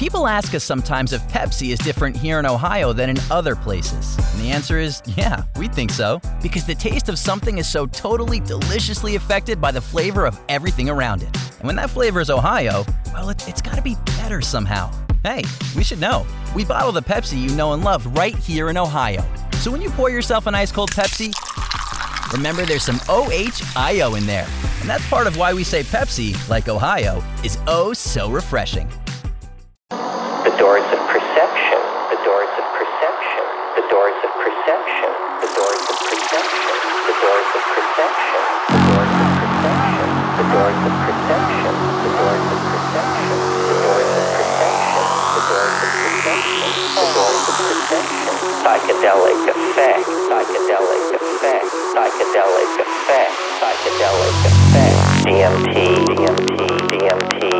People ask us sometimes if Pepsi is different here in Ohio than in other places. And the answer is yeah, we think so. Because the taste of something is so totally deliciously affected by the flavor of everything around it. And when that flavor is Ohio, well, it, it's gotta be better somehow. Hey, we should know. We bottle the Pepsi you know and love right here in Ohio. So when you pour yourself an ice cold Pepsi, remember there's some OHIO in there. And that's part of why we say Pepsi, like Ohio, is oh so refreshing. The doors of perception, the doors of perception, the doors of perception, the doors of perception, the doors of perception, the doors of perception, the doors of perception, the doors of perception, the doors of perception, the doors of perception, psychedelic effect, psychedelic effect, psychedelic effect, psychedelic effect, DMT, DMT, DMT,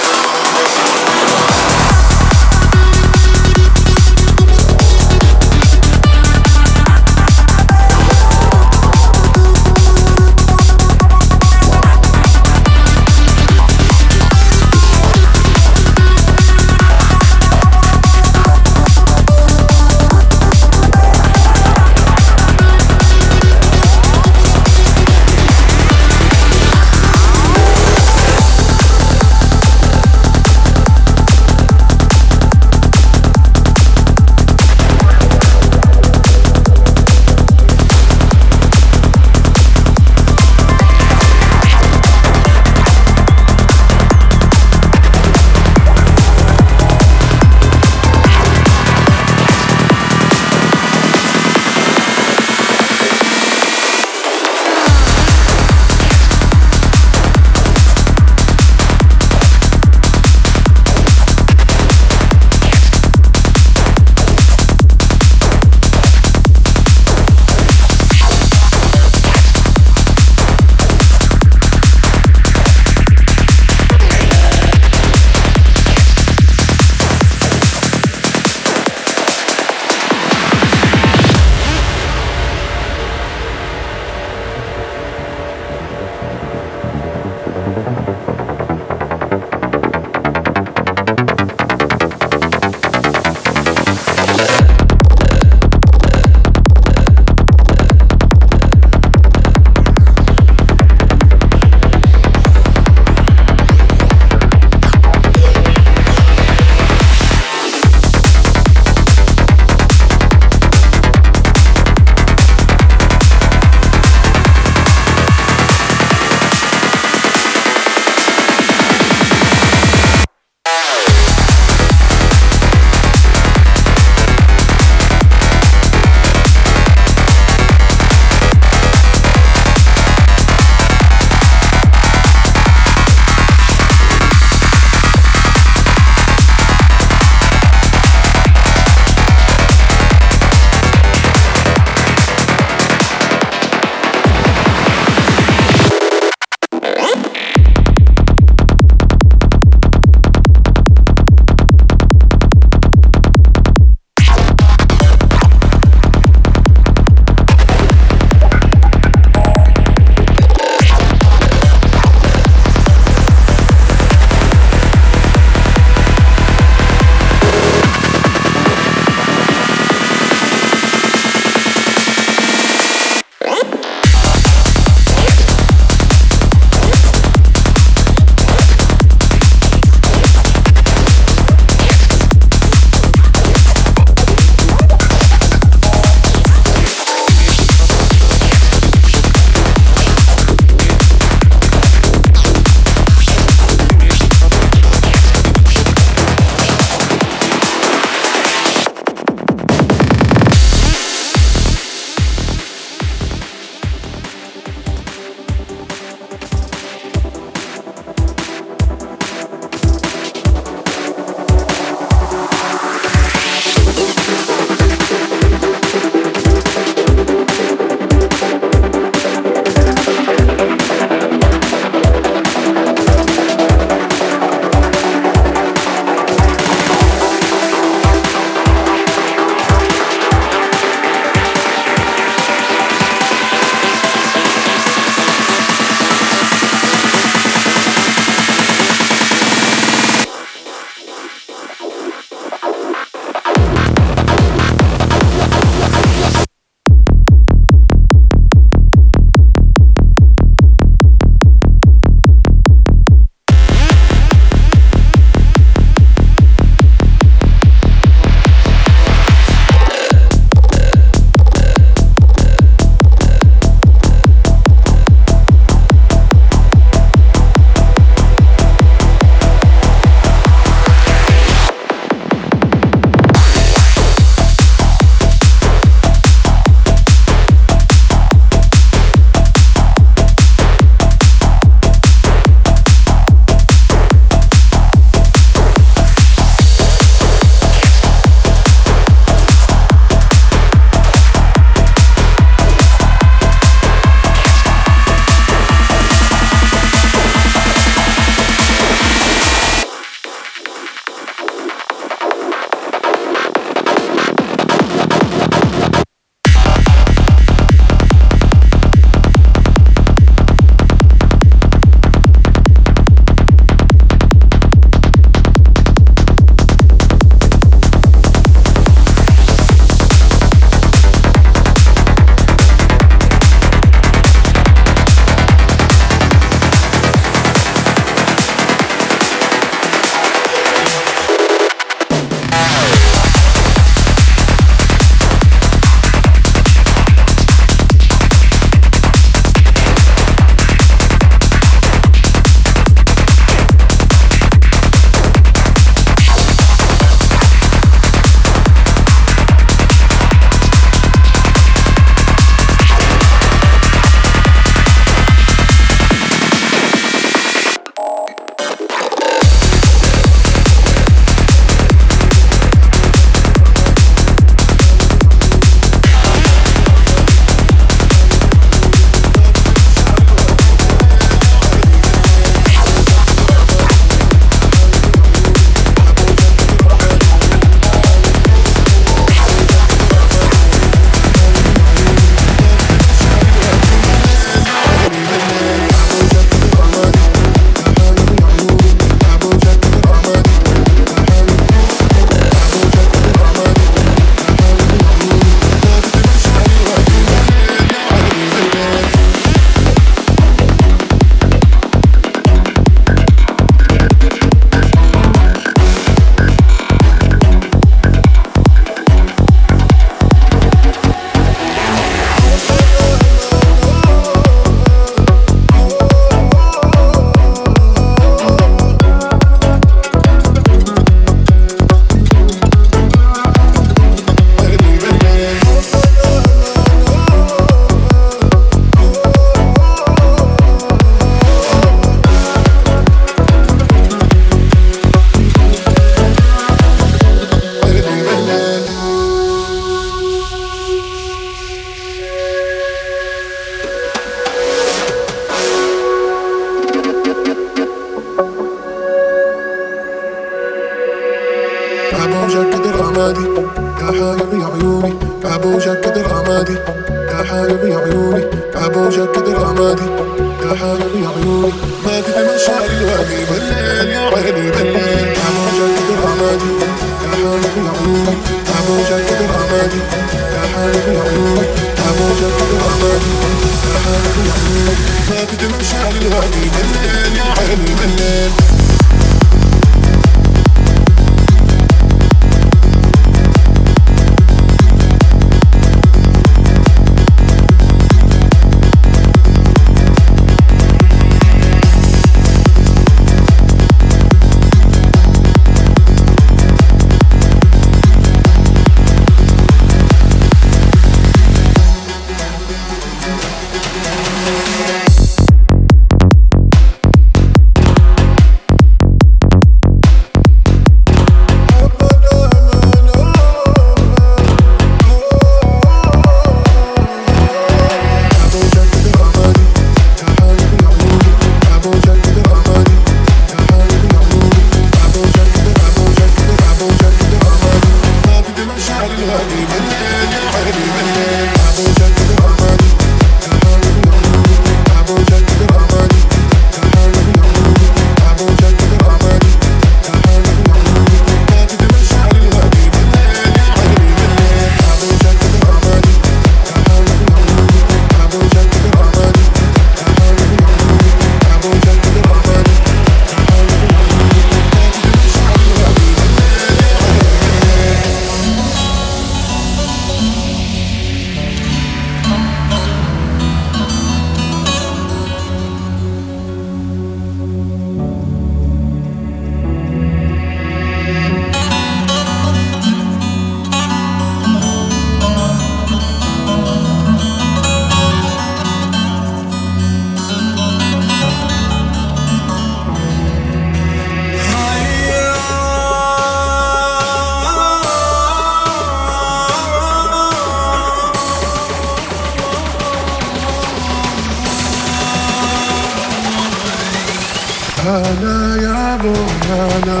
Hana ya bu hana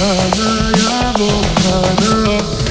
Hana. ya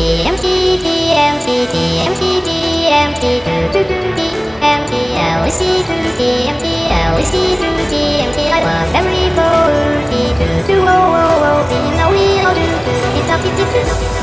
empty, empty, the empty, the empty, the empty, do do do the empty, I will see through the empty, I will see through the empty. I want every ball, the do do oh oh oh, the now we all do do the top, the do do.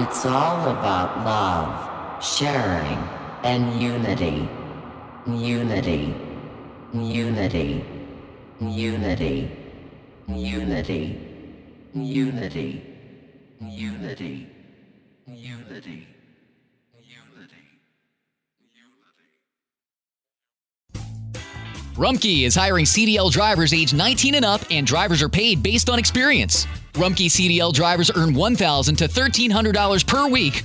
It's all about love, sharing, and unity. Unity. Unity. Unity. Unity. Unity. Unity. Unity. Unity. Unity. Rumpke is hiring CDL drivers age 19 and up, and drivers are paid based on experience. Rumpke CDL drivers earn 1,000 to $1,300 per week,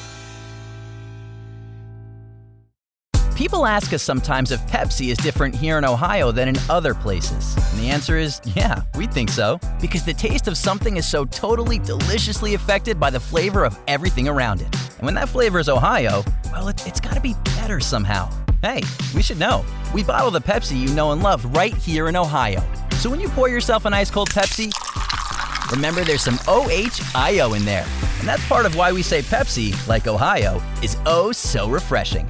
People ask us sometimes if Pepsi is different here in Ohio than in other places. And the answer is yeah, we think so. Because the taste of something is so totally deliciously affected by the flavor of everything around it. And when that flavor is Ohio, well, it, it's gotta be better somehow. Hey, we should know. We bottle the Pepsi you know and love right here in Ohio. So when you pour yourself an ice cold Pepsi, remember there's some OHIO in there. And that's part of why we say Pepsi, like Ohio, is oh so refreshing.